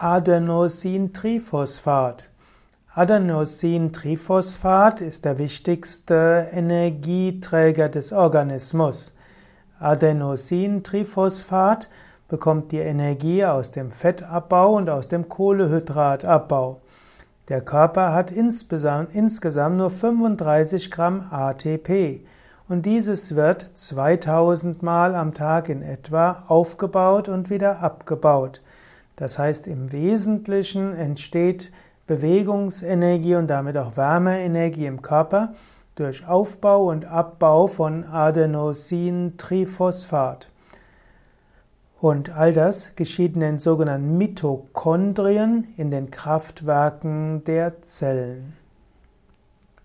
Adenosintriphosphat. Adenosintriphosphat ist der wichtigste Energieträger des Organismus. Adenosintriphosphat bekommt die Energie aus dem Fettabbau und aus dem Kohlehydratabbau. Der Körper hat insgesamt nur 35 Gramm ATP und dieses wird 2000 Mal am Tag in etwa aufgebaut und wieder abgebaut. Das heißt, im Wesentlichen entsteht Bewegungsenergie und damit auch Wärmeenergie im Körper durch Aufbau und Abbau von Adenosintriphosphat. Und all das geschieht in den sogenannten Mitochondrien, in den Kraftwerken der Zellen.